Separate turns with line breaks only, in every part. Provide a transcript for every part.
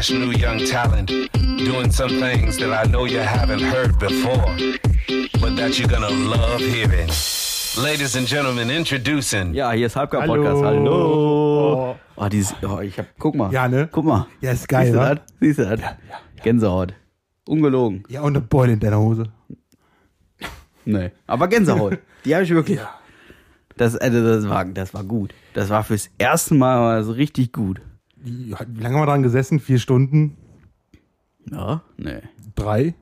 fresh new young talent doing some things that I know you haven't heard before, but that you're gonna love hearing. Ladies and gentlemen, introducing.
Ja, hier ist Halbgar Podcast. Hallo. Oh, dieses, oh, ich hab, guck mal.
Ja, ne?
Guck mal.
Ja, ist geil,
Siehst du das? Siehst du das? Gänsehaut. Ungelogen.
Ja, und eine Beule in deiner Hose.
Nee. Aber Gänsehaut. Die habe ich wirklich. Das, also das, war, das war gut. Das war fürs erste Mal das richtig gut.
Die, wie lange haben wir dran gesessen? Vier Stunden?
Ja? Nee.
Drei?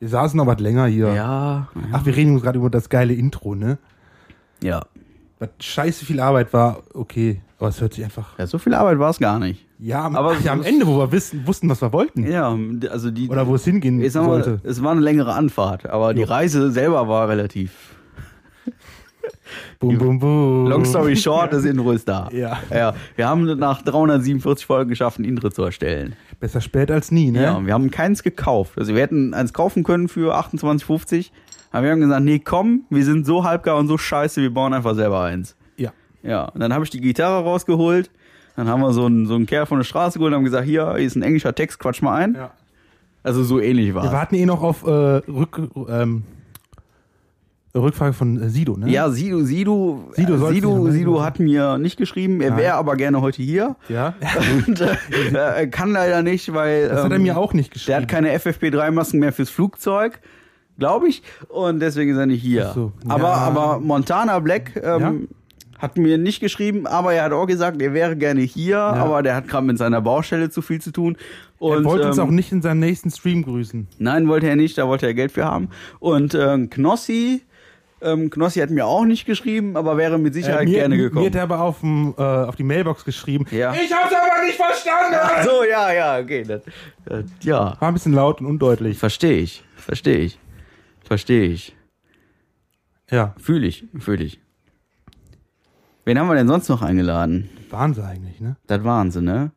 Wir saßen noch was länger hier.
Ja.
Ach, wir reden uns gerade über das geile Intro, ne?
Ja.
Was scheiße viel Arbeit war, okay. Aber es hört sich einfach.
Ja, so viel Arbeit war es gar nicht.
Ja, am,
Aber-
ja, am Ende, wo wir wissen, wussten, was wir wollten.
Ja, also die.
Oder wo es hingehen
ich sag mal,
sollte.
es war eine längere Anfahrt, aber die
Jo.
Reise selber war relativ.
Bum, bum, bum.
Long story short, das Intro ist da.
Ja.
ja. Wir haben nach 347 Folgen geschafft, ein Intro zu erstellen.
Besser spät als nie, ne?
Ja, und wir haben keins gekauft. Also wir hätten eins kaufen können für 28,50. Aber wir haben gesagt, nee, komm, wir sind so halbgar und so scheiße, wir bauen einfach selber eins.
Ja.
Ja, und dann habe ich die Gitarre rausgeholt. Dann haben wir so einen, so einen Kerl von der Straße geholt und haben gesagt, hier, hier ist ein englischer Text, quatsch mal ein.
Ja.
Also so ähnlich war
Wir warten eh noch auf äh, Rück, ähm, Rückfrage von äh, Sido, ne?
Ja, Sido, Sido,
Sido
äh,
soll's
Sido,
nicht
Sido hat mir nicht geschrieben, er wäre aber gerne heute hier.
Ja.
Und äh, er kann leider nicht, weil
Das hat er
ähm,
mir auch nicht
der
geschrieben.
hat keine FFP3-Masken mehr fürs Flugzeug, glaube ich. Und deswegen ist er nicht hier.
So,
aber,
ja.
aber Montana Black ähm, hat mir nicht geschrieben, aber er hat auch gesagt, er wäre gerne hier, aber der hat gerade mit seiner Baustelle zu viel zu tun. Und,
er wollte uns
ähm,
auch nicht in seinem nächsten Stream grüßen.
Nein, wollte er nicht, da wollte er Geld für haben. Und ähm, Knossi, ähm, Knossi hat mir auch nicht geschrieben, aber wäre mit Sicherheit
Äh, mir,
gerne
Mir
gekommen.
hat er aber auf, dem, äh, auf die Mailbox geschrieben.
Ja.
Ich hab's aber nicht verstanden!
Ach so, ja, ja, okay. Das, das, ja,
War ein bisschen laut und undeutlich.
verstehe ich, verstehe ich, verstehe ich.
Ja,
Fühle ich, fühle ich. Wen haben wir denn sonst noch eingeladen?
waren sie eigentlich, ne?
Das waren sie, ne?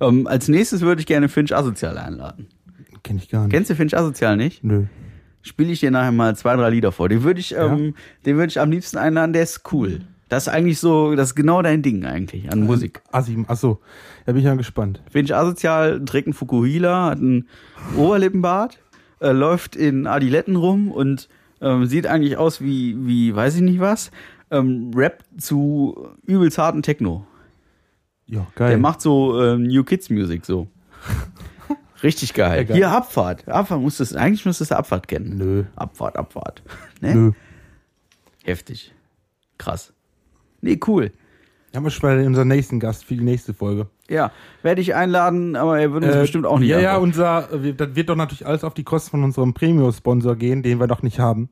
Ähm, als nächstes würde ich gerne Finch Asozial einladen.
Kenn ich gar nicht.
Kennst du Finch Asozial nicht?
Nö.
Spiele ich dir nachher mal zwei, drei Lieder vor. Den würde ich, ähm, den würde ich am liebsten einladen, der ist cool. Das ist eigentlich so, das ist genau dein Ding eigentlich an Musik.
Assi, achso. Da bin ich ja gespannt.
Finch Asozial trägt einen Fukuhila, hat einen Oberlippenbart, äh, läuft in Adiletten rum und ähm, sieht eigentlich aus wie, wie, weiß ich nicht was, ähm, rappt zu übelst harten Techno.
Ja, geil.
Der macht so ähm, New Kids Music so. Richtig geil.
Ja, geil.
Hier Abfahrt. Abfahrt musst du, eigentlich müsstest du Abfahrt kennen.
Nö.
Abfahrt, Abfahrt. Ne?
Nö.
Heftig. Krass. Nee, cool.
Haben wir schon bei unserem nächsten Gast für die nächste Folge.
Ja, werde ich einladen, aber er würde uns
Äh,
bestimmt auch nicht
Ja, ja, unser, äh, das wird doch natürlich alles auf die Kosten von unserem Premium-Sponsor gehen, den wir doch nicht haben.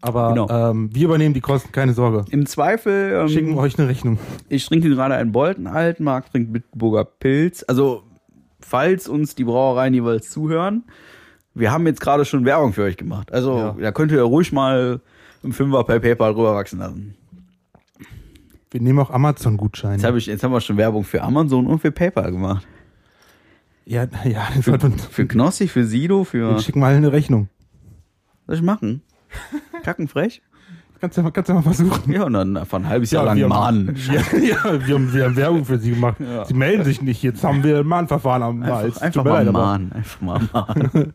Aber
Genau.
ähm, wir übernehmen die Kosten, keine Sorge.
Im Zweifel, ähm,
Schicken wir euch eine Rechnung.
ich trinke gerade einen Bolten alt, Marc trinkt Bitburger Pilz. Also, falls uns die Brauereien jeweils zuhören, wir haben jetzt gerade schon Werbung für euch gemacht. Also,
Ja.
da könnt ihr ruhig mal einen Fünfer per PayPal rüberwachsen lassen.
Wir nehmen auch
Jetzt,
Amazon-Gutscheine.
hab ich, jetzt haben wir schon Werbung für Amazon und für PayPal gemacht.
Ja, ja, uns.
Für Knossi, für Sido, für.
Wir schicken mal eine Rechnung.
Was soll ich machen? Kackenfrech?
Kannst du ja mal, kannst ja mal versuchen.
Ja, und dann einfach ein halbes Jahr
Ja,
lang
wir
mahnen.
Ja, ja wir, haben, wir haben Werbung für sie gemacht. Sie melden sich nicht. Jetzt haben wir ein Mahnverfahren am Hals.
Einfach, einfach mal
leid,
mahnen. Einfach mal mahnen.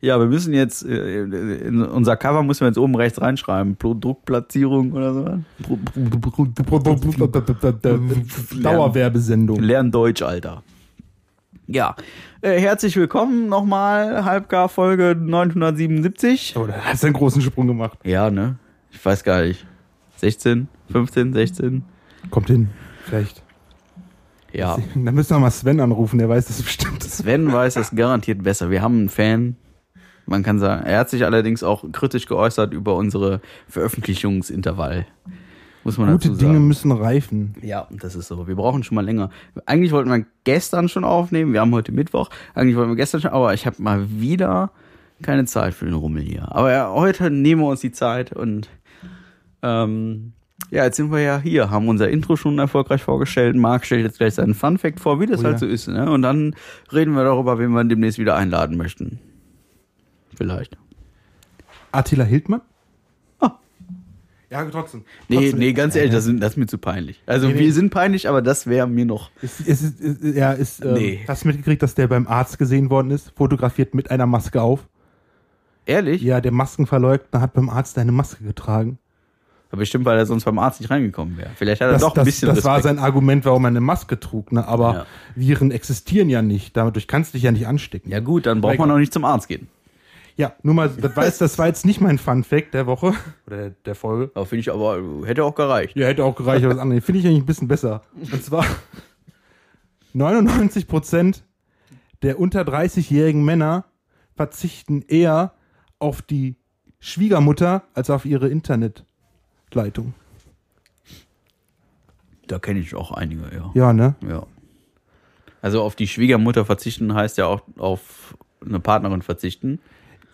ja, wir müssen jetzt, äh, in unser Cover müssen wir jetzt oben rechts reinschreiben. Produktplatzierung oder so.
Dauerwerbesendung.
Lern Deutsch, Alter. Ja, äh, herzlich willkommen nochmal, Halbgar Folge 977.
Oh, da hast du einen großen Sprung gemacht.
Ja, ne? Ich weiß gar nicht. 16, 15, 16.
Kommt hin. Vielleicht.
Ja.
Dann müssen wir mal Sven anrufen, der weiß das bestimmt.
Sven weiß das garantiert besser. Wir haben einen Fan. Man kann sagen, er hat sich allerdings auch kritisch geäußert über unsere Veröffentlichungsintervall. Muss man
Gute
dazu
Dinge
sagen.
müssen reifen.
Ja, das ist so. Wir brauchen schon mal länger. Eigentlich wollten wir gestern schon aufnehmen. Wir haben heute Mittwoch. Eigentlich wollten wir gestern schon, aber ich habe mal wieder keine Zeit für den Rummel hier. Aber ja, heute nehmen wir uns die Zeit und ähm, ja, jetzt sind wir ja hier, haben unser Intro schon erfolgreich vorgestellt. Marc stellt jetzt gleich seinen Fun Fact vor, wie das
Oh
halt
ja.
so ist. Ne? Und dann reden wir darüber, wen wir demnächst wieder einladen möchten. Vielleicht.
Attila Hildmann? Ja, trotzdem.
Nee,
trotzdem.
nee, ganz ehrlich, das, ist- das ist mir zu peinlich. Also
Nee, nee.
wir sind peinlich, aber das wäre mir noch.
Es ist, es, ja, ist, ähm,
Nee.
Hast du mitgekriegt, dass der beim Arzt gesehen worden ist? Fotografiert mit einer Maske auf.
Ehrlich?
Ja, der Maskenverleugner hat beim Arzt eine Maske getragen.
Aber bestimmt, weil er sonst beim Arzt nicht reingekommen wäre. Vielleicht hat er
Das,
doch ein
das,
bisschen
das war
Respekt.
sein Argument, warum er eine Maske trug. Ne? Aber
Ja.
Viren existieren ja nicht. Dadurch kannst du dich ja nicht anstecken.
Ja gut, dann braucht man auch nicht zum Arzt gehen.
Ja, nur mal, das war, jetzt, das war jetzt nicht mein Fun Fact der Woche oder der, der Folge.
Aber finde ich aber, hätte auch gereicht.
Ja, hätte auch gereicht, aber das andere finde ich eigentlich ein bisschen besser. Und zwar 99 Prozent der unter 30-jährigen Männer verzichten eher auf die Schwiegermutter als auf ihre Internetleitung.
Da kenne ich auch einige, ja.
Ja, ne?
ja. Also auf die Schwiegermutter verzichten heißt ja auch auf eine Partnerin verzichten.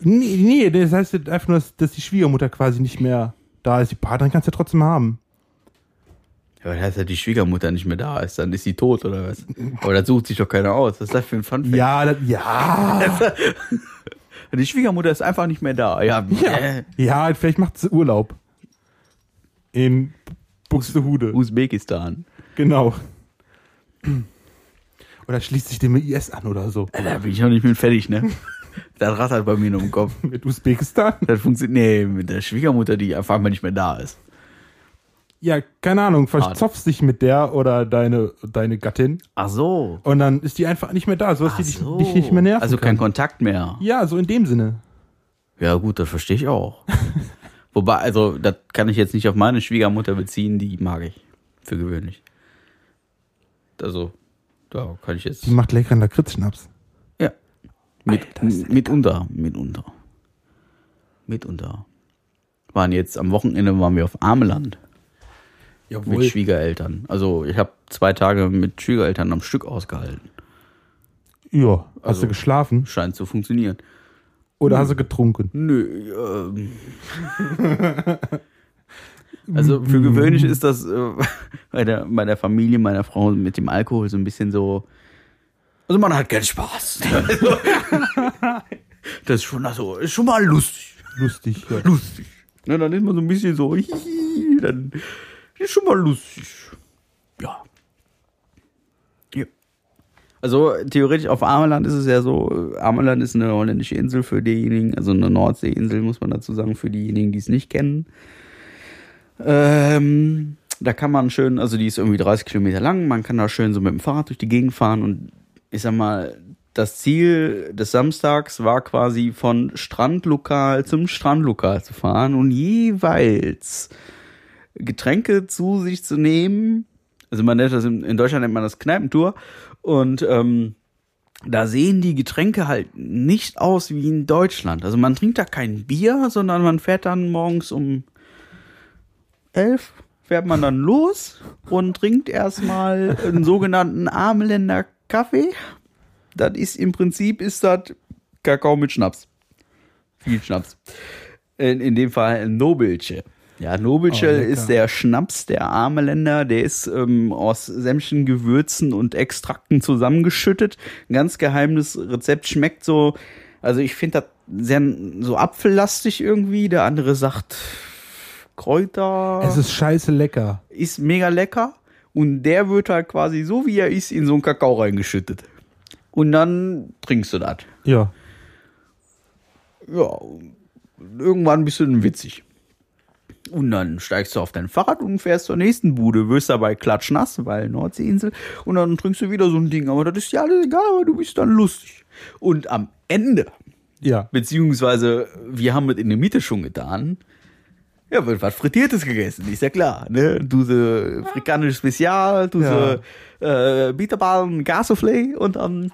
Nee, nee, das heißt einfach nur, dass, die Schwiegermutter quasi nicht mehr da ist. Die Partnerin kannst du ja trotzdem haben.
Ja, aber das heißt ja, die Schwiegermutter nicht mehr da ist, dann ist sie tot oder was? Aber das sucht sich doch keiner aus. Was ist das für ein Funfact?
Ja, das, ja,
Die Schwiegermutter ist einfach nicht mehr da. Ja,
ja. Ja, vielleicht macht sie Urlaub. In Buxtehude.
Usbekistan.
Genau. Oder schließt sich dem IS an oder so.
Da bin ich noch nicht mit fertig, ne? Das rattert bei mir nur im Kopf.
Mit Usbekistan?
Das funktioniert, nee, mit der Schwiegermutter, die einfach mal nicht mehr da ist.
Ja, keine Ahnung, verzopfst dich mit der oder deine, deine Gattin
Ach so.
und dann ist die einfach nicht mehr da, so dass
Ach
die dich,
so.
dich nicht mehr nerven
Also kein
kann.
Kontakt mehr.
Ja, so in dem Sinne.
Ja, gut, das verstehe ich auch. Wobei, also, das kann ich jetzt nicht auf meine Schwiegermutter beziehen, die mag ich. Für gewöhnlich. Also, da kann ich jetzt.
Die macht leckeren Lakritzschnaps.
Mit, mitunter, mitunter. Mitunter. Waren jetzt am Wochenende waren wir auf Ameland mit Schwiegereltern. Also ich habe zwei Tage mit Schwiegereltern am Stück ausgehalten.
Ja, hast
Also-
du geschlafen
Scheint zu funktionieren.
oder hast du getrunken?
Nö, ähm. Also für gewöhnlich ist das äh, bei, der, bei der Familie meiner Frau mit dem Alkohol so ein bisschen so. Also man hat keinen Spaß. Also, das ist schon also, ist schon mal lustig.
Lustig. Ja.
Lustig. Ne, dann ist man so ein bisschen so, hihi, dann ist schon mal lustig. Ja. ja. Also theoretisch auf Ameland ist es ja so, Ameland ist eine holländische Insel für diejenigen, also eine Nordseeinsel muss man dazu sagen, für diejenigen, die es nicht kennen. Ähm, da kann man schön, also die ist irgendwie 30 Kilometer lang, man kann da schön so mit dem Fahrrad durch die Gegend fahren und ich sag mal, das Ziel des Samstags war quasi von Strandlokal zum Strandlokal zu fahren und jeweils Getränke zu sich zu nehmen. Also man nennt das in, Deutschland nennt man das Kneipentour und ähm, da sehen die Getränke halt nicht aus wie in Deutschland. Also man trinkt da kein Bier, sondern man fährt dann morgens um elf fährt man dann los und trinkt erstmal einen sogenannten Armländer Kaffee. Das ist im Prinzip ist das Kakao mit Schnaps. Viel Schnaps. In, in dem Fall Nobelche. Ja, Nobelche
Oh,
ist der Schnaps der Armeländer. Der ist ähm, aus sämtlichen Gewürzen und Extrakten zusammengeschüttet. Ein ganz geheimes Rezept schmeckt so. Also ich finde das sehr so apfellastig irgendwie. Der andere sagt Kräuter
Es ist scheiße lecker.
ist mega lecker und der wird halt quasi so wie er ist in so einen Kakao reingeschüttet. Und dann trinkst du das.
Ja.
Ja, irgendwann bist du dann witzig. Und dann steigst du auf dein Fahrrad und fährst zur nächsten Bude, wirst dabei klatschnass, weil Nordseeinsel, und dann trinkst du wieder so ein Ding. Aber das ist ja alles egal, aber du bist dann lustig. Und am Ende,
Ja.
beziehungsweise wir haben es in der Mitte schon getan, ja, wird was Frittiertes gegessen, ist ja klar. Ne? Duse afrikanisches Spezial, Duse äh, Bitterballen, Gassoufflé und dann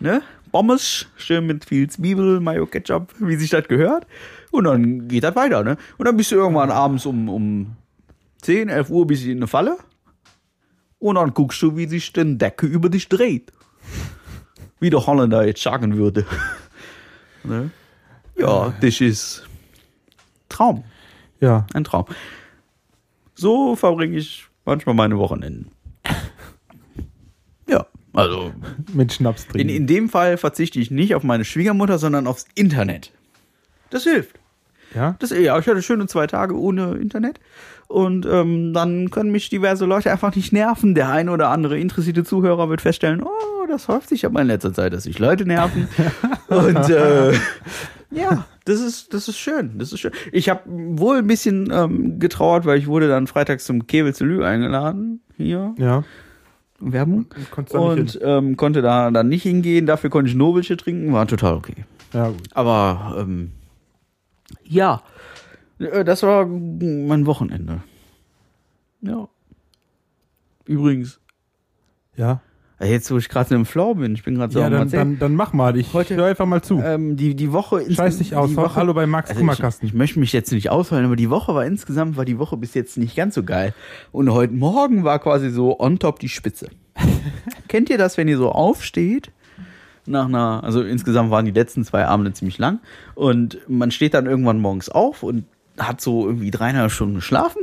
ne? Pommes, schön mit viel Zwiebel, Mayo, Ketchup, wie sich das gehört. Und dann geht das weiter, ne? Und dann bist du irgendwann abends um, um 10, 11 Uhr bist du in der Falle. Und dann guckst du, wie sich die Decke über dich dreht. Wie der Holländer jetzt sagen würde. ne? Ja, das ist Traum.
Ja.
Ein Traum. So verbringe ich manchmal meine Wochenenden. Ja, also
Mit Schnaps
in,
trinken.
in dem Fall verzichte ich nicht auf meine Schwiegermutter, sondern aufs Internet. Das hilft.
Ja?
Das, ja, ich hatte schöne zwei Tage ohne Internet. Und ähm, dann können mich diverse Leute einfach nicht nerven. Der eine oder andere interessierte Zuhörer wird feststellen, oh, das häuft sich aber in letzter Zeit, dass sich Leute nerven. Und äh, ja, das ist, das ist schön. Das ist schön. Ich habe wohl ein bisschen ähm, getrauert, weil ich wurde dann freitags zum Kevel zu Lü eingeladen. Hier.
Ja.
Werbung. Und ähm, konnte da dann nicht hingehen. Dafür konnte ich Nobelche trinken. War total okay.
Ja, gut.
Aber ähm, ja, Äh, das war mein Wochenende. Ja. Übrigens,
Ja.
Jetzt wo ich gerade im Flow bin, ich bin gerade so
Ja,
am
dann, dann, dann mach mal. Ich
Heute-
höre einfach mal zu.
ähm, die, die Woche
Scheiß dich aus.
Woche,
Hallo bei Max
also ich,
Kummerkasten.
ich möchte mich jetzt nicht ausfallen, aber die Woche war insgesamt, war die Woche bis jetzt nicht ganz so geil. Und heute Morgen war quasi so on top die Spitze. Kennt ihr das, wenn ihr so aufsteht? Nach einer, also insgesamt waren die letzten zwei Abende ziemlich lang. Und man steht dann irgendwann morgens auf und hat so irgendwie dreieinhalb Stunden geschlafen.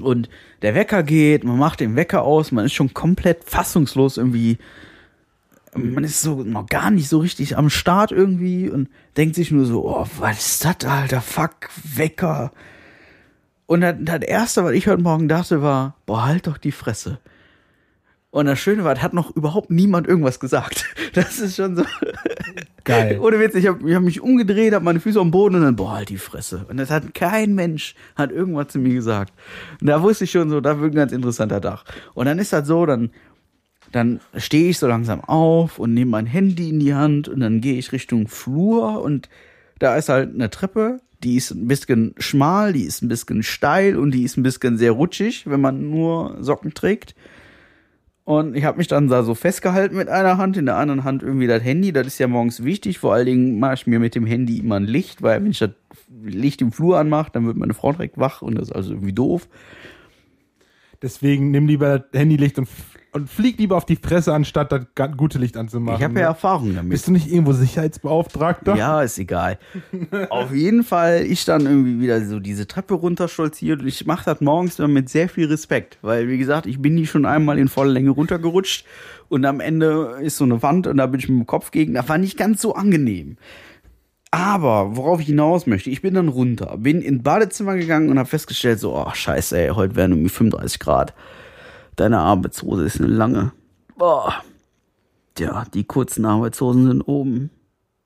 Und der Wecker geht, man macht den Wecker aus, man ist schon komplett fassungslos irgendwie. Man ist so noch gar nicht so richtig am Start irgendwie und denkt sich nur so, oh, was ist das, Alter? Fuck, Wecker. Und das, das Erste, was ich heute Morgen dachte, war, boah, halt doch die Fresse. Und das Schöne war, hat noch überhaupt niemand irgendwas gesagt. Das ist schon so.
Geil.
Ohne Witz, ich habe hab mich umgedreht, habe meine Füße am Boden und dann, boah, halt die Fresse. Und das hat kein Mensch, hat irgendwas zu mir gesagt. Und da wusste ich schon so, da wird ein ganz interessanter Tag. Und dann ist das so, dann, dann stehe ich so langsam auf und nehme mein Handy in die Hand und dann gehe ich Richtung Flur und da ist halt eine Treppe, die ist ein bisschen schmal, die ist ein bisschen steil und die ist ein bisschen sehr rutschig, wenn man nur Socken trägt. Und ich habe mich dann da so festgehalten mit einer Hand, in der anderen Hand irgendwie das Handy. Das ist ja morgens wichtig. Vor allen Dingen mache ich mir mit dem Handy immer ein Licht, weil wenn ich das Licht im Flur anmache, dann wird meine Frau direkt wach und das ist also irgendwie doof.
Deswegen nimm lieber das Handylicht und, und flieg lieber auf die Fresse, anstatt das gute Licht anzumachen.
Ich habe ja Erfahrung damit.
Bist du nicht irgendwo Sicherheitsbeauftragter?
Ja, ist egal. Auf jeden Fall, ich dann irgendwie wieder so diese Treppe runterstolziert und ich mache das morgens immer mit sehr viel Respekt, weil wie gesagt, ich bin die schon einmal in voller Länge runtergerutscht und am Ende ist so eine Wand und da bin ich mit dem Kopf gegen. Das war nicht ganz so angenehm. Aber worauf ich hinaus möchte, ich bin dann runter, bin ins Badezimmer gegangen und habe festgestellt, so, oh scheiße, ey, heute werden irgendwie 35 Grad. Deine Arbeitshose ist eine lange. Boah. Tja, die kurzen Arbeitshosen sind oben.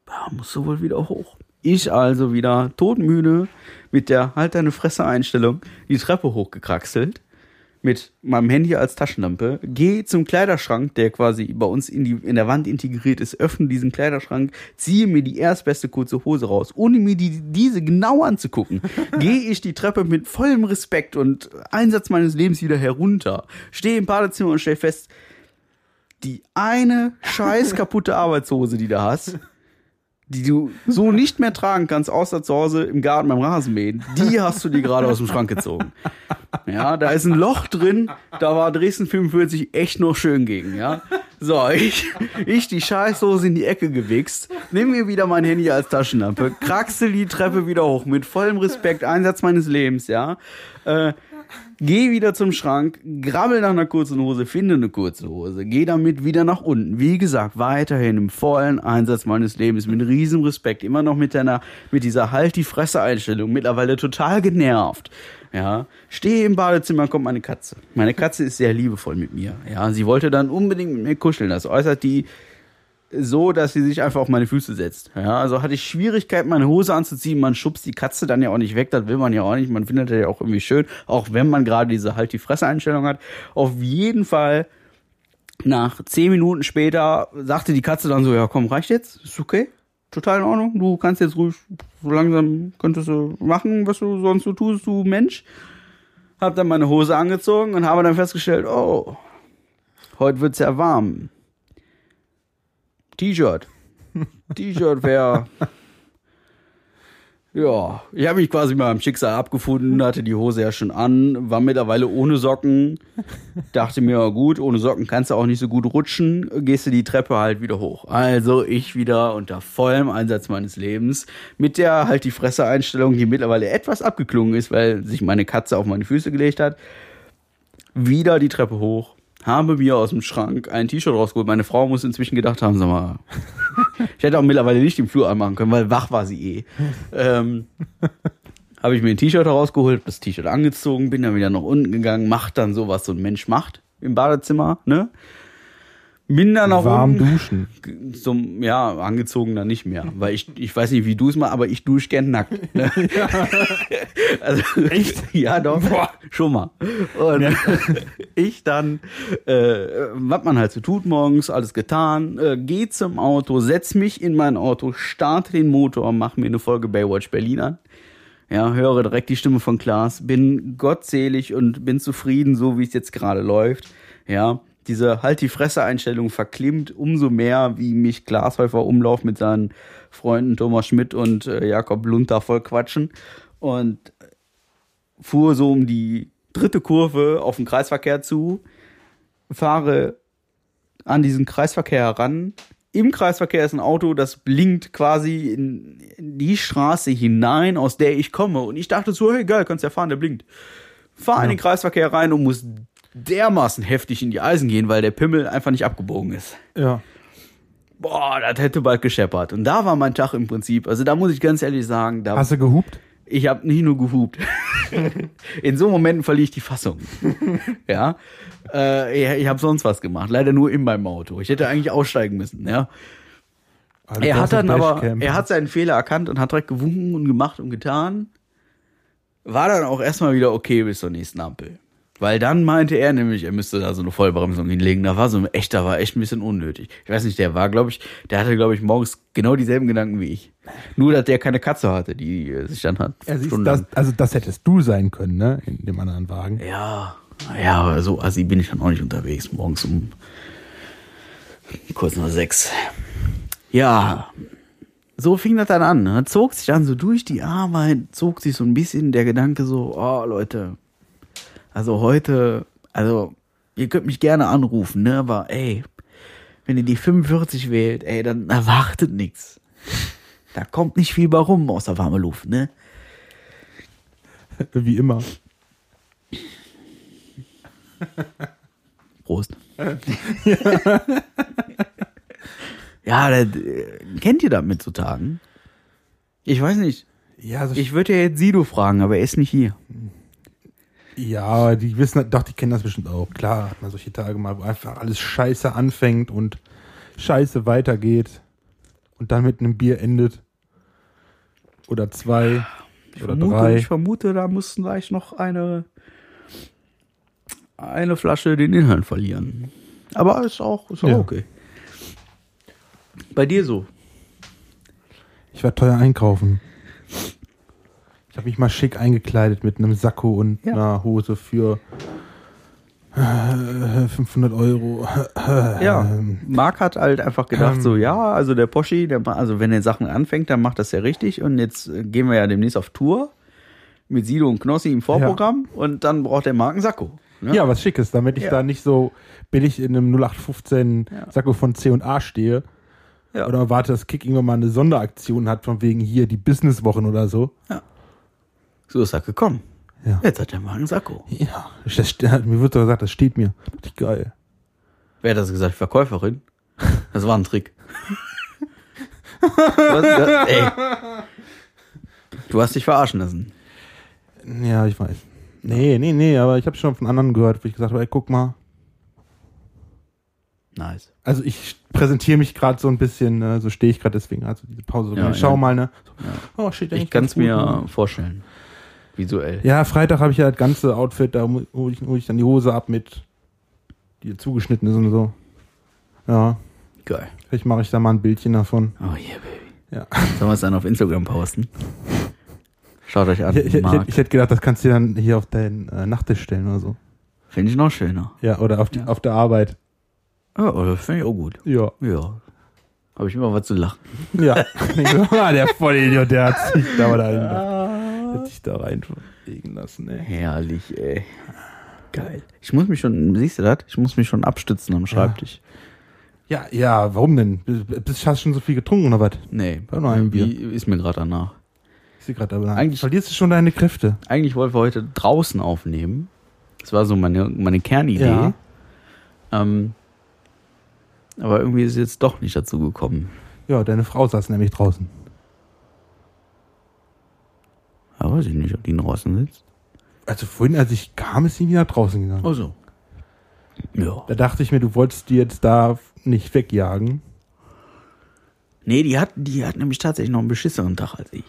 Ja, musst du wohl wieder hoch. Ich also wieder todmüde mit der Halt deine Fresse Einstellung die Treppe hochgekraxelt mit meinem Handy als Taschenlampe, gehe zum Kleiderschrank, der quasi bei uns in, die, in der Wand integriert ist, öffne diesen Kleiderschrank, ziehe mir die erstbeste kurze Hose raus, ohne mir die, diese genau anzugucken, gehe ich die Treppe mit vollem Respekt und Einsatz meines Lebens wieder herunter, stehe im Badezimmer und stelle fest, die eine scheiß kaputte Arbeitshose, die du hast, die du so nicht mehr tragen kannst, außer zu Hause im Garten beim Rasenmähen, die hast du dir gerade aus dem Schrank gezogen. Ja, da ist ein Loch drin, da war Dresden 45 echt noch schön gegen, ja. So, ich, ich die Scheißhose in die Ecke gewichst, nimm mir wieder mein Handy als Taschenlampe, kraxel die Treppe wieder hoch, mit vollem Respekt, Einsatz meines Lebens, ja. Äh, Geh wieder zum Schrank, grabbel nach einer kurzen Hose, finde eine kurze Hose, geh damit wieder nach unten. Wie gesagt, weiterhin im vollen Einsatz meines Lebens, mit riesem Respekt, immer noch mit deiner, mit dieser Halt die Fresse Einstellung, mittlerweile total genervt. Ja, stehe im Badezimmer, kommt meine Katze. Meine Katze ist sehr liebevoll mit mir. Ja, sie wollte dann unbedingt mit mir kuscheln. Das äußert die so, dass sie sich einfach auf meine Füße setzt. Ja, also hatte ich Schwierigkeiten, meine Hose anzuziehen. Man schubst die Katze dann ja auch nicht weg, das will man ja auch nicht. Man findet das ja auch irgendwie schön, auch wenn man gerade diese halt die Fresse-Einstellung hat. Auf jeden Fall, nach zehn Minuten später, sagte die Katze dann so, ja komm, reicht jetzt? Ist okay? Total in Ordnung. Du kannst jetzt ruhig, so langsam könntest du machen, was du sonst so tust, du Mensch. Hab dann meine Hose angezogen und habe dann festgestellt, oh, heute wird's ja warm. T-Shirt. T-Shirt wäre. Ja, ich habe mich quasi mal am Schicksal abgefunden, hatte die Hose ja schon an, war mittlerweile ohne Socken. Dachte mir, gut, ohne Socken kannst du auch nicht so gut rutschen, gehst du die Treppe halt wieder hoch. Also ich wieder unter vollem Einsatz meines Lebens mit der halt die Fresse-Einstellung, die mittlerweile etwas abgeklungen ist, weil sich meine Katze auf meine Füße gelegt hat. Wieder die Treppe hoch, habe mir aus dem Schrank ein T-Shirt rausgeholt. Meine Frau muss inzwischen gedacht haben, sag mal, ich hätte auch mittlerweile nicht den Flur anmachen können, weil wach war sie eh. Ähm, habe ich mir ein T-Shirt rausgeholt, das T-Shirt angezogen, bin dann wieder nach unten gegangen, macht dann so, was so ein Mensch macht im Badezimmer, ne? Bin dann auch
Warm
unten-
duschen.
zum, ja, angezogen dann nicht mehr. Weil ich, ich weiß nicht, wie du es machst, aber ich dusche gern nackt. Ne? also, Echt? Ja, doch. Schon mal. Und ich dann, äh, was man halt so tut morgens, alles getan, äh, geh zum Auto, setz mich in mein Auto, starte den Motor, mach mir eine Folge Baywatch Berlin an. Ja, höre direkt die Stimme von Klaas, bin gottselig und bin zufrieden, so wie es jetzt gerade läuft. Ja, diese Halt die Fresse-Einstellung verklimmt umso mehr, wie mich Glashäufer Umlauf mit seinen Freunden Thomas Schmidt und äh, Jakob Lunter voll quatschen. Und fuhr so um die dritte Kurve auf den Kreisverkehr zu, fahre an diesen Kreisverkehr heran. Im Kreisverkehr ist ein Auto, das blinkt quasi in, in die Straße hinein, aus der ich komme. Und ich dachte so, hey geil, kannst ja fahren, der blinkt. Fahr in den Kreisverkehr rein und muss dermaßen heftig in die Eisen gehen, weil der Pimmel einfach nicht abgebogen ist.
Ja.
Boah, das hätte bald gescheppert. Und da war mein Tag im Prinzip. Also da muss ich ganz ehrlich sagen, da
Hast du gehupt?
ich habe nicht nur gehupt. In so Momenten verliere ich die Fassung. ja. Äh, ich habe sonst was gemacht. Leider nur in meinem Auto. Ich hätte eigentlich aussteigen müssen. Ja.
Also
Er hat dann aber, er hat seinen Fehler erkannt und hat direkt gewunken und gemacht und getan. War dann auch erstmal wieder okay bis zur nächsten Ampel. Weil dann meinte er nämlich, er müsste da so eine Vollbremsung hinlegen. Da war so ein echter, war echt ein bisschen unnötig. Ich weiß nicht, der war, glaube ich, der hatte, glaube ich, morgens genau dieselben Gedanken wie ich. Nur, dass der keine Katze hatte, die äh, sich dann hat.
Ja, siehst, das, also das hättest du sein können, ne? In dem anderen Wagen.
Ja, ja, aber so assi bin ich dann auch nicht unterwegs. Morgens um kurz nach sechs. Ja, so fing das dann an. Ne? Zog sich dann so durch die Arbeit, zog sich so ein bisschen der Gedanke so, oh Leute, also heute, also ihr könnt mich gerne anrufen, ne, aber ey, wenn ihr die 45 wählt, ey, dann erwartet nichts. Da kommt nicht viel bei rum außer warme Luft, ne?
Wie immer.
Prost. ja, das, äh, kennt ihr das mitzutage? Ich weiß nicht.
Ja,
Ich würde ja jetzt Sido fragen, aber er ist nicht hier.
Ja, die wissen, doch, die kennen das bestimmt auch. Klar hat man solche Tage mal, wo einfach alles scheiße anfängt und scheiße weitergeht und dann mit einem Bier endet. Oder zwei. oder
vermute,
drei.
Ich vermute, da mussten gleich noch eine, eine Flasche den Inhalt verlieren. Aber ist auch, ist auch
Ja.
okay. Bei dir so.
Ich war teuer einkaufen. Ich habe mich mal schick eingekleidet mit einem Sakko und
Ja.
einer Hose für äh, 500 Euro.
Ja,
Ähm,
Marc hat halt einfach gedacht,
ähm,
so, ja, also der Poschi, der, also wenn er Sachen anfängt, dann macht das ja richtig. Und jetzt äh, gehen wir ja demnächst auf Tour mit Sido und Knossi im Vorprogramm und dann braucht der Marc einen Sakko. Ne?
Ja, was Schickes, damit ich
Ja.
da nicht so billig in einem 0815
Ja.
Sakko von C&A stehe.
Ja.
Oder warte, dass Kick irgendwann mal eine Sonderaktion hat, von wegen hier die Businesswochen oder so.
So ist er gekommen.
Ja.
Jetzt hat der Marc einen Sakko.
Ja, das, mir wird doch gesagt, das steht mir. Richtig geil.
Wer hat das gesagt? Verkäuferin? Das war ein Trick. Was, das, ey. Du hast dich verarschen lassen.
Ja, ich weiß. Nee, nee, nee, aber ich habe schon von anderen gehört, wo ich gesagt habe, ey, guck mal.
Nice.
Also ich präsentiere mich gerade so ein bisschen, ne, so stehe ich gerade deswegen, also diese Pause. So,
Ja,
schau
ja.
mal, ne? So, Oh, steht
Ich kann es mir
ne?
vorstellen. Visuell.
Ja, Freitag habe ich ja das ganze Outfit, da hole ich, hol ich dann die Hose ab mit, die zugeschnitten ist und so. Ja,
Geil.
vielleicht mache ich da mal ein Bildchen davon.
Oh yeah, baby.
Ja.
Sollen wir es dann auf Instagram posten? Schaut euch an.
Ich, ich, ich, hätte gedacht, das kannst du dann hier auf deinen äh, Nachttisch stellen oder so.
Finde ich noch schöner.
Ja, oder auf, die,
Ja.
auf der Arbeit.
Ja, oder finde ich auch gut.
Ja.
Ja. Habe ich immer was zu lachen.
Ja. Ah, der Vollidiot, der hat sich da, mal rein, hat sich da reinlegen lassen, ey.
Herrlich, ey. Geil. Ich muss mich schon, siehst du das? Ich muss mich schon abstützen am Schreibtisch.
Ja, ja, warum denn? Bist, hast du schon so viel getrunken oder was?
Nee,
War nur ein Bier.
irgendwie ist mir gerade danach.
Ich sehe gerade, aber
Eigentlich-
verlierst du schon deine Kräfte.
Eigentlich wollten wir heute draußen aufnehmen. Das war so meine, meine Kernidee.
Ja.
Ähm, aber irgendwie ist es jetzt doch nicht dazu gekommen.
Ja, deine Frau saß nämlich draußen.
Ja, weiß ich nicht, ob die draußen sitzt.
Also vorhin, als ich kam, ist sie wieder nach draußen gegangen.
Ach so. Ja.
Da dachte ich mir, du wolltest die jetzt da nicht wegjagen.
Nee, die hat, die hat nämlich tatsächlich noch einen beschissenen Tag als ich.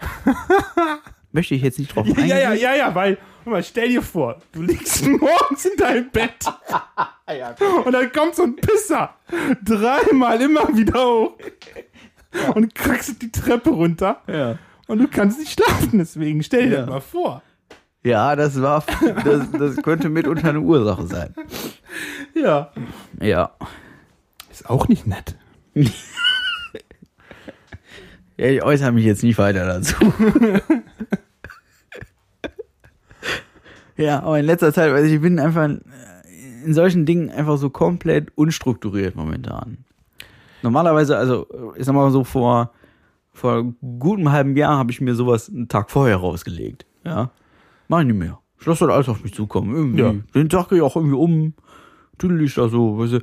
Möchte ich jetzt nicht drauf
Ja,
eingehen.
ja, ja, ja, ja, weil, mal, stell dir vor, du liegst morgens in deinem Bett und dann kommt so ein Pisser dreimal immer wieder hoch und kraxelt die Treppe runter
Ja.
Und du kannst nicht schlafen deswegen. Stell dir
Ja.
das mal vor.
Ja, das war, das, das könnte mitunter eine Ursache sein.
Ja.
Ja.
Ist auch nicht nett.
Ja, ich äußere mich jetzt nicht weiter dazu. ja, aber in letzter Zeit, also ich bin einfach in solchen Dingen einfach so komplett unstrukturiert momentan. Normalerweise, also ich sag mal so vor vor gutem halben Jahr habe ich mir sowas einen Tag vorher rausgelegt. Ja, mach ich nicht mehr. Ich lasse das alles auf mich zukommen. Irgendwie.
Ja.
Den Tag gehe ich auch irgendwie um. Tüdel ich da so, weißt du,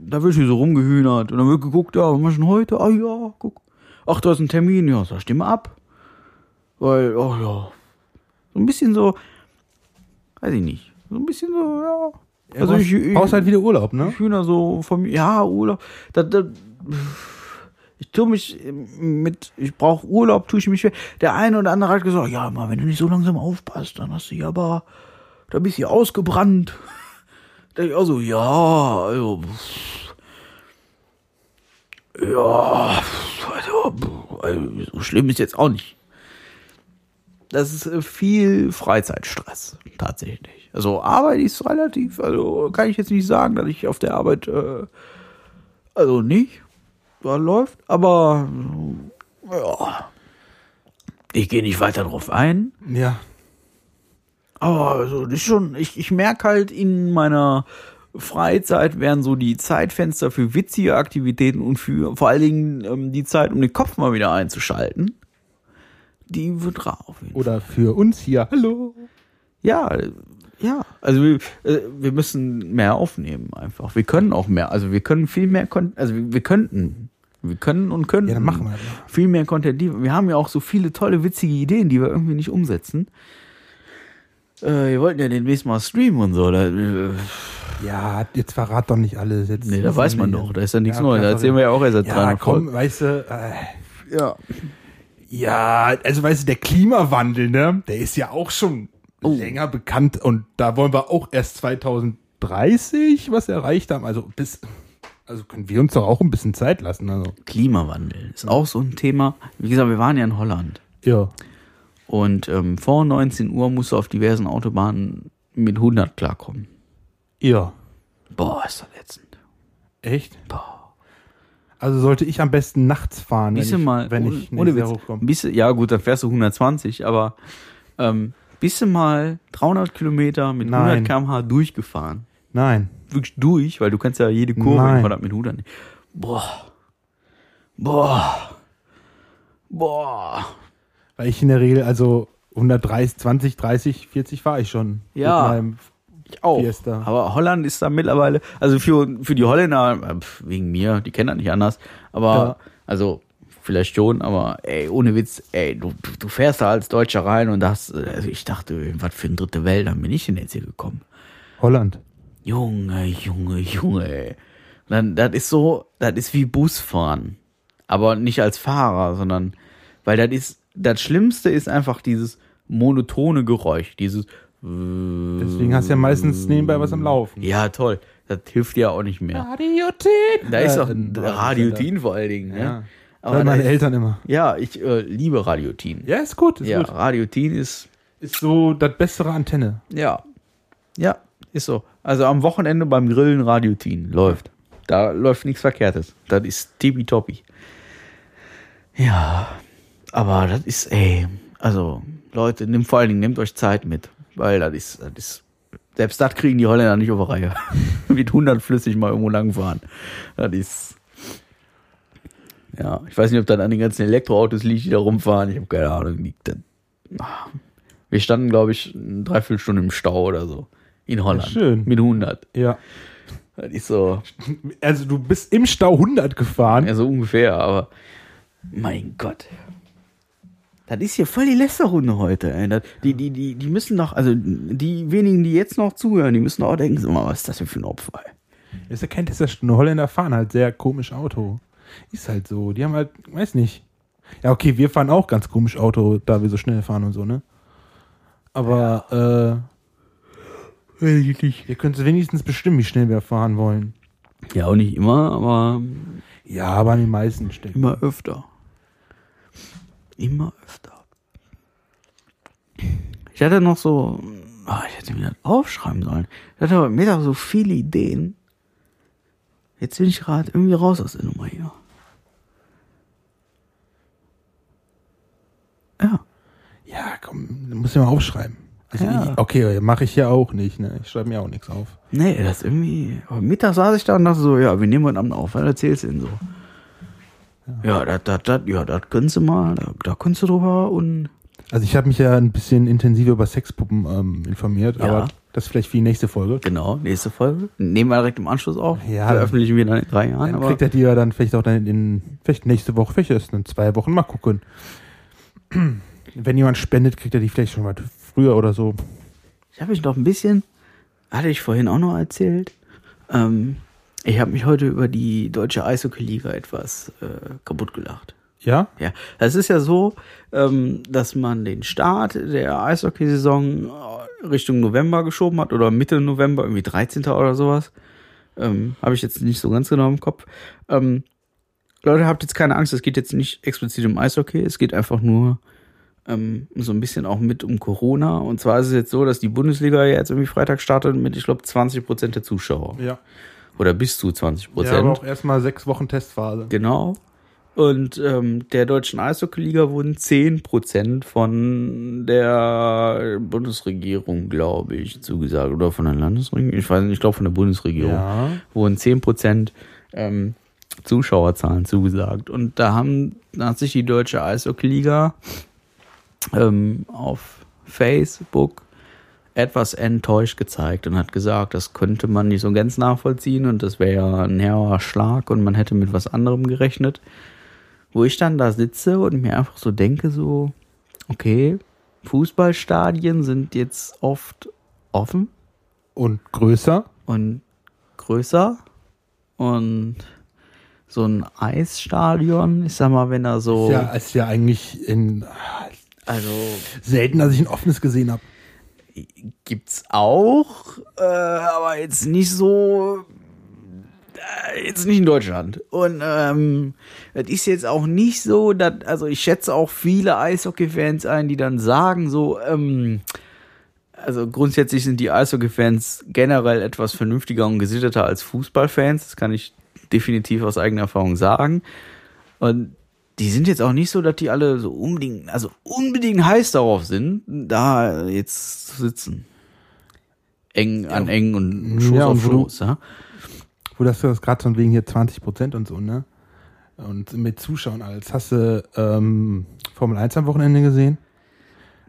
da wird hier so rumgehühnert und dann wird geguckt, ja, was machst du denn heute? Ah ja, guck. Ach, da ist ein Termin, ja, sag stimme ab. Weil, ach ja. So ein bisschen so, weiß ich nicht. So ein bisschen so, ja. Also ich, ich,
brauchst halt wieder Urlaub, ne?
ich Hühner so von mir, ja, Urlaub. Da, da, ich tue mich mit, ich brauche Urlaub, tue ich mich schwer. Der eine oder andere hat gesagt, ja, mal, wenn du nicht so langsam aufpasst, dann hast du ja aber, da bist du ausgebrannt. Da ich auch so, ja, also, ja, also, also, so schlimm ist jetzt auch nicht. Das ist äh, viel Freizeitstress, tatsächlich. Also Arbeit ist relativ, also kann ich jetzt nicht sagen, dass ich auf der Arbeit, äh, also nicht, da läuft, aber ja, ich gehe nicht weiter drauf ein.
Ja.
Aber also, das ist schon, ich, ich merke halt in meiner Freizeit werden so die Zeitfenster für witzige Aktivitäten und für vor allen Dingen ähm, die Zeit, um den Kopf mal wieder einzuschalten, die wird rar auf jeden Fall.
Oder für uns hier. Hallo.
Ja, ja. Also wir, äh, wir müssen mehr aufnehmen einfach. Wir können auch mehr. Also wir können viel mehr, also wir, wir könnten. Wir können und können.
Ja, dann machen wir das mal.
Viel mehr Content. Die- Wir haben ja auch so viele tolle, witzige Ideen, die wir irgendwie nicht umsetzen. Äh, wir wollten ja demnächst mal streamen und so. Da, äh,
Ja, jetzt verrat doch nicht alles. Jetzt
nee, da weiß man doch. Da ist ja nichts
Ja,
Neues. Da erzählen wir ja auch erst seit
Ja,
300
komm, weißt du, äh,
Ja.
ja, also weißt du, der Klimawandel, ne, der ist ja auch schon
Oh.
länger bekannt und da wollen wir auch erst 2030 was erreicht haben. Also bis, also können wir uns doch auch ein bisschen Zeit lassen. Also.
Klimawandel ist auch so ein Thema. Wie gesagt, wir waren ja in Holland.
Ja.
Und ähm, vor 19 Uhr musst du auf diversen Autobahnen mit 100 klarkommen.
Ja.
Boah, ist das ätzend.
Echt?
Boah.
Also sollte ich am besten nachts fahren, wenn ich,
mal,
wenn
ohne,
ich
ohne Witz,
hochkomme.
bist du, ja gut, dann fährst du 120, aber ähm, bist du mal 300 Kilometer mit
Nein.
100 km/h durchgefahren?
Nein.
Wirklich durch, weil du kannst ja jede Kurve
Nein.
in 100 mit 100 nicht. Boah. Boah. Boah.
Weil ich in der Regel, also 130, 20, 30, 40 fahre ich schon.
Ja. Ich auch.
Fiesta.
Aber Holland ist da mittlerweile, also für, für die Holländer, äh, wegen mir, die kennen das nicht anders, aber,
Ja.
also, vielleicht schon, aber, ey, ohne Witz, ey, du, du, fährst da als Deutscher rein und das, also ich dachte, was für eine dritte Welt, dann bin ich denn jetzt hier gekommen.
Holland.
Junge, Junge, Junge. Dann, das ist so, das ist wie Busfahren. Aber nicht als Fahrer, sondern, weil das ist, das Schlimmste ist einfach dieses monotone Geräusch, dieses,
Deswegen hast du ja meistens nebenbei was am Laufen.
ja, toll. Das hilft dir auch nicht mehr.
Radiotin.
Da ist
Äh,
doch
ein
Radiotin vor allen Dingen. Ne?
Ja.
Aber
meine
ist,
Eltern immer.
ja, ich äh, liebe Radiotin.
Ja, ist gut, ist
ja,
gut.
Radiotin ist,
Ist so das bessere Antenne.
ja, ja, ist so. Also am Wochenende beim Grillen Radiotin läuft. Da läuft nichts Verkehrtes. Das ist tippitoppi. Ja, aber das ist, ey, also Leute, nehmt vor allen Dingen, nehmt euch Zeit mit, weil das ist, das ist, selbst das kriegen die Holländer nicht auf Reihe. mit 100 flüssig mal irgendwo langfahren. Das ist, ja, ich weiß nicht, ob das an den ganzen Elektroautos liegt, die da rumfahren. Ich habe keine Ahnung. Ah. Wir standen, glaube ich, eine Dreiviertelstunde im Stau oder so. In Holland.
schön.
Mit 100.
Ja.
Das ist so,
Also du bist im Stau 100 gefahren.
ja, so ungefähr, aber mein Gott. Das ist hier voll die Lästerrunde heute. Ey. Das, die, die, die, die müssen doch, also die wenigen, die jetzt noch zuhören, die müssen auch denken, so mal, was ist das denn für ein Opfer? Ey?
Ist ja kein Teststunde. Holländer fahren halt sehr komisch Auto. Ist halt so. Die haben halt, weiß nicht. Ja, okay, wir fahren auch ganz komisch Auto, da wir so schnell fahren und so, ne? Aber,
Weiß ich nicht.
ihr könnt wenigstens bestimmen, wie schnell wir fahren wollen.
Ja, auch nicht immer, aber
Ja, aber an den meisten Stellen.
immer öfter. Immer öfter. Ich hatte noch so, ah, ich hätte mir das aufschreiben sollen. Ich hatte heute Mittag so viele Ideen. Jetzt bin ich gerade irgendwie raus aus der Nummer hier. Ja.
Ja, komm, muss ich mal aufschreiben. Also
Ja.
ich, okay, mache ich ja auch nicht, ne? Ich schreibe mir auch nichts auf.
Nee, das ist irgendwie. Aber Mittag saß ich da und dachte so, ja, wir nehmen heute Abend auf, was erzählst du denn so? Ja, das, das, das, ja, das könntest du mal, da, da könntest du drüber und.
Also ich habe mich ja ein bisschen intensiver über Sexpuppen ähm, informiert,
Ja.
aber das vielleicht für die nächste Folge.
Genau, nächste Folge. Nehmen wir direkt im Anschluss auf.
Ja.
Veröffentlichen wir dann in drei Jahren.
Dann kriegt er die ja dann vielleicht auch dann in, vielleicht nächste Woche, vielleicht erst in zwei Wochen mal gucken. Wenn jemand spendet, kriegt er die vielleicht schon mal früher oder so.
ich habe mich noch ein bisschen, hatte ich vorhin auch noch erzählt, ähm, ich habe mich heute über die deutsche Eishockey-Liga etwas äh, kaputt gelacht.
Ja?
Ja, es ist ja so, ähm, dass man den Start der Eishockeysaison äh, Richtung November geschoben hat oder Mitte November, irgendwie 13. oder sowas. Ähm, Habe ich jetzt nicht so ganz genau im Kopf. Ähm, Leute, habt jetzt keine Angst, es geht jetzt nicht explizit um Eishockey, es geht einfach nur ähm, so ein bisschen auch mit um Corona. Und zwar ist es jetzt so, dass die Bundesliga jetzt irgendwie Freitag startet mit, ich glaube, 20 Prozent der Zuschauer.
Ja.
Oder bis zu 20
Ja,
Prozent.
aber auch erstmal sechs Wochen Testphase.
Genau. Und ähm, der deutschen Eishockey-Liga wurden 10% von der Bundesregierung, glaube ich, zugesagt. Oder von der Landesregierung. Ich weiß nicht, ich glaube von der Bundesregierung.
Ja.
Wurden 10% ähm, Zuschauerzahlen zugesagt. Und da haben, da hat sich die deutsche Eishockey-Liga ähm, auf Facebook etwas enttäuscht gezeigt und hat gesagt, das könnte man nicht so ganz nachvollziehen und das wäre ja ein herber Schlag und man hätte mit was anderem gerechnet. Wo ich dann da sitze und mir einfach so denke, so, okay, Fußballstadien sind jetzt oft offen
Und größer.
und größer und so ein Eisstadion, ich sag mal, wenn er so,
Ja, ist ja eigentlich in,
also
selten, dass ich ein offenes gesehen habe.
gibt's auch, äh, aber jetzt nicht so, äh, jetzt nicht in Deutschland. Und ähm, das ist jetzt auch nicht so, dass, also ich schätze auch viele Eishockey-Fans ein, die dann sagen so, ähm, also grundsätzlich sind die Eishockey-Fans generell etwas vernünftiger und gesitteter als Fußballfans. Das kann ich definitiv aus eigener Erfahrung sagen. Und die sind jetzt auch nicht so, dass die alle so unbedingt, also unbedingt heiß darauf sind, da jetzt zu sitzen. Eng an eng und Schoß
Ja, und
auf
wo du-
Schoß, ja.
Wo das, das gerade von wegen hier 20 Prozent und so, ne? Und mit Zuschauern als. Hast du ähm, Formel 1 am Wochenende gesehen?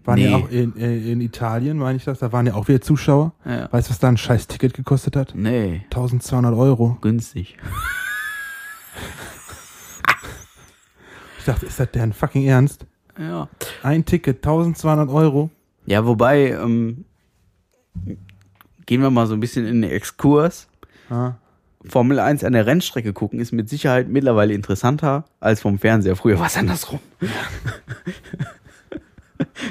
Waren
Nee.
ja auch in, in, in Italien, meine ich das, da waren ja auch wieder Zuschauer.
ja.
Weißt du, was da ein scheiß Ticket gekostet hat?
Nee,
1200 Euro.
günstig.
Ich dachte, ist das deren fucking Ernst?
Ja.
Ein Ticket, 1200 Euro.
Ja, wobei, ähm, gehen wir mal so ein bisschen in den Exkurs.
Ja.
Formel 1 an der Rennstrecke gucken ist mit Sicherheit mittlerweile interessanter als vom Fernseher. Früher war es andersrum.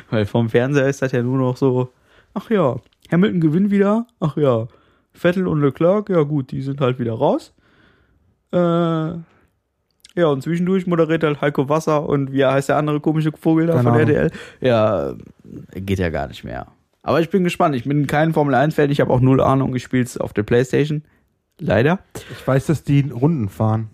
Weil vom Fernseher ist das ja nur noch so, ach ja, Hamilton gewinnt wieder, ach ja, Vettel und Leclerc, ja gut, die sind halt wieder raus. Äh, ja, und zwischendurch moderiert halt Heiko Wasser und wie heißt der andere komische Vogel da
Keine
von. RTL? Ja, geht ja gar nicht mehr. Aber ich bin gespannt. Ich bin kein Formel 1-Fan, ich habe auch null Ahnung. Ich spiele es auf der Playstation. Leider.
Ich weiß, dass die Runden fahren.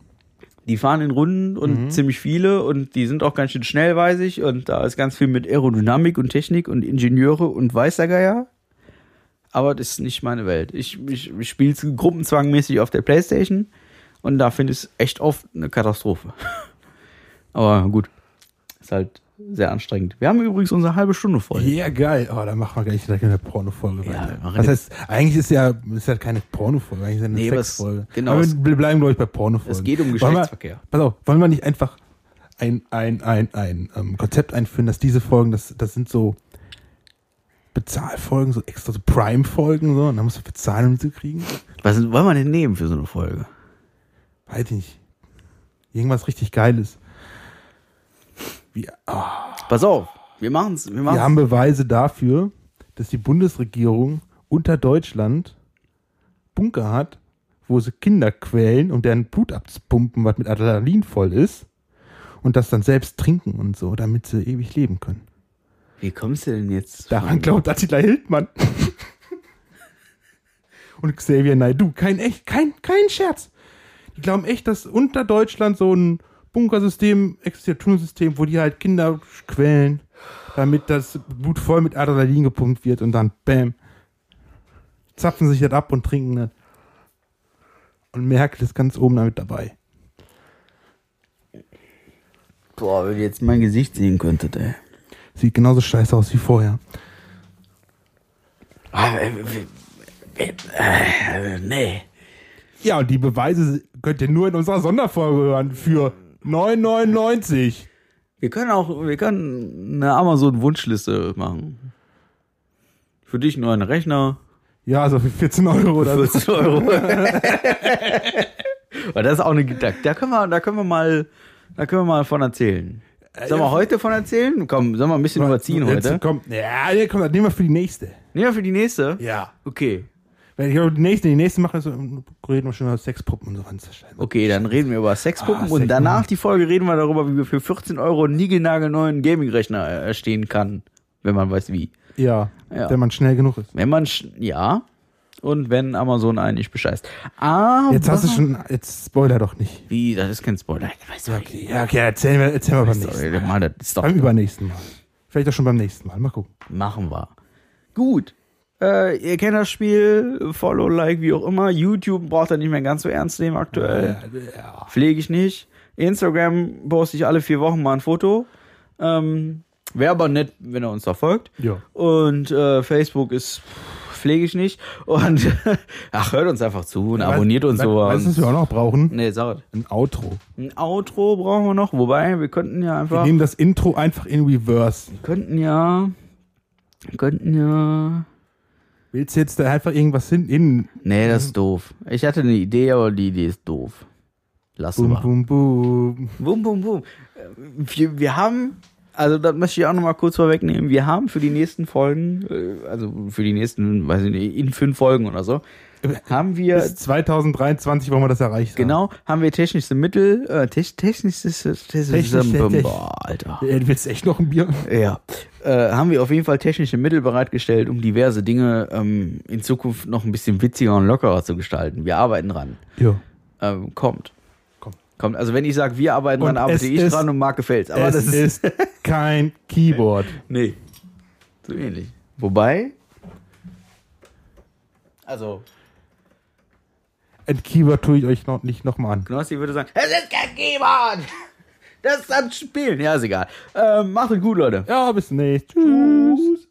Die fahren in Runden und ziemlich viele und die sind auch ganz schön schnell, weiß ich. Und da ist ganz viel mit Aerodynamik und Technik und Ingenieure und weißer Geier. Aber das ist nicht meine Welt. Ich, ich, ich spiele es gruppenzwangmäßig auf der Playstation und da finde ich es echt oft eine Katastrophe. Aber gut, ist halt sehr anstrengend. Wir haben übrigens unsere halbe Stunde voll.
Ja, geil. Oh, da machen wir gleich direkt eine Porno-Folge.
Ja,
das heißt, eigentlich ist ja, ist ja keine Porno-Folge, eigentlich ist ja eine
Nee,
Sexfolge.
genau,
Aber wir bleiben, glaube ich, bei Porno-Folgen.
Es geht um Geschlechtsverkehr.
Wir, pass auf, wollen wir nicht einfach ein, ein, ein, ein ähm, Konzept einführen, dass diese Folgen, das, das sind so Bezahlfolgen, so extra so Prime-Folgen, so, und dann musst du bezahlen, um sie zu kriegen?
Was wollen wir denn nehmen für so eine Folge?
Weiß ich nicht. Irgendwas richtig Geiles. Wir, ah,
Pass auf, wir machen's. Wir, machen's.
wir haben Beweise dafür, dass die Bundesregierung unter Deutschland Bunker hat, wo sie Kinder quälen, um deren Blut abzupumpen, was mit Adrenalin voll ist, und das dann selbst trinken und so, damit sie ewig leben können.
Wie kommst du denn jetzt?
Daran glaubt Attila Hildmann. und Xavier Naidoo. Kein echt, kein, kein Scherz. Die glauben echt, dass unter Deutschland so ein Bunkersystem existiert, Tunnelsystem, wo die halt Kinder quälen, damit das Blut voll mit Adrenalin gepumpt wird und dann bam, zapfen sich das ab und trinken das. Und Merkel ist ganz oben damit dabei.
Boah, wenn ihr jetzt mein Gesicht sehen könntet, ey.
Sieht genauso scheiße aus wie vorher.
Ah, äh, äh, äh, äh, nee.
Ja, und die Beweise könnt ihr nur in unserer Sonderfolge hören für 9,99.
Wir können auch, wir können eine Amazon-Wunschliste machen. Für dich nur einen Rechner.
Ja, so für 14 Euro oder so.
14 Euro. Aber das ist auch eine, da, da können wir, da können wir mal, da können wir mal von erzählen. Sollen wir heute von erzählen? Komm, sollen wir ein bisschen überziehen
Jetzt
heute?
Kommt, ja, komm, das nehmen wir für die nächste.
Nehmen wir für die nächste?
Ja.
Okay.
Wenn ich glaube, die nächste, die nächste machen, so, reden wir schon über Sexpuppen und so. ganz.
Okay, dann reden wir über Sexpuppen
Ah,
und danach die Folge reden wir darüber, wie wir für 14 Euro einen niegelnagelneuen Gaming-Rechner erstehen kann, wenn man weiß wie.
Ja,
Ja.
wenn man schnell genug ist.
Wenn man, ja, und wenn Amazon einen nicht bescheißt. Aber.
Jetzt hast du schon, jetzt spoiler doch nicht.
Wie, das ist kein Spoiler. Weißt du, okay.
Ja, okay, erzählen wir, erzählen wir beim nächsten Mal.
mal, das ist doch.
Beim übernächsten Mal. Vielleicht auch schon beim nächsten Mal. Mal gucken.
Machen wir. Gut. Äh, ihr kennt das Spiel, Follow, Like, wie auch immer. YouTube braucht er nicht mehr ganz so ernst nehmen aktuell.
Ja.
Pflege ich nicht. Instagram poste ich alle vier Wochen mal ein Foto. Ähm, Wäre aber nett, wenn er uns da folgt.
Ja.
Und äh, Facebook ist pflege ich nicht. Und ach, hört uns einfach zu und abonniert uns so.
Weißt du, was wir auch noch brauchen?
Nee, sag es.
Ein Outro.
Ein Outro brauchen wir noch. Wobei, wir könnten ja
Wir
einfach.
nehmen das Intro einfach in Reverse.
könnten ja. Könnten ja.
Willst du jetzt da einfach irgendwas hin, in,
Nee, das ist doof. Ich hatte eine Idee, aber die Idee ist doof.
Bum,
wir.
bum, bum.
Bum, bum, bum. Äh, Wir, wir haben, also das möchte ich auch nochmal kurz vorwegnehmen, wir haben für die nächsten Folgen, äh, also für die nächsten, weiß ich nicht, in fünf Folgen oder so, haben wir,
Bis 2023 wollen wir das erreicht haben.
genau, haben wir technische Mittel, äh, tech, technisches, technisches,
Technisch- technisch.
boah, Alter.
Du willst echt noch ein Bier?
Ja, äh, haben wir auf jeden Fall technische Mittel bereitgestellt, um diverse Dinge ähm, in Zukunft noch ein bisschen witziger und lockerer zu gestalten. Wir arbeiten dran.
Ja.
Ähm, kommt.
Kommt.
Kommt. Also wenn ich sage, wir arbeiten
Und
dran, arbeite ich
ist-
dran und Marc gefällt's. Aber
es
das ist,
ist kein Keyboard.
Nee. So ähnlich. Wobei. Also,
Ein Keyboard tue ich euch noch nicht nochmal an.
Knossi würde sagen, es ist kein Keyboard! Das ist ein Spielen. Ja, ist egal. Ähm, macht es gut, Leute.
Ja, bis nächstes. Tschüss.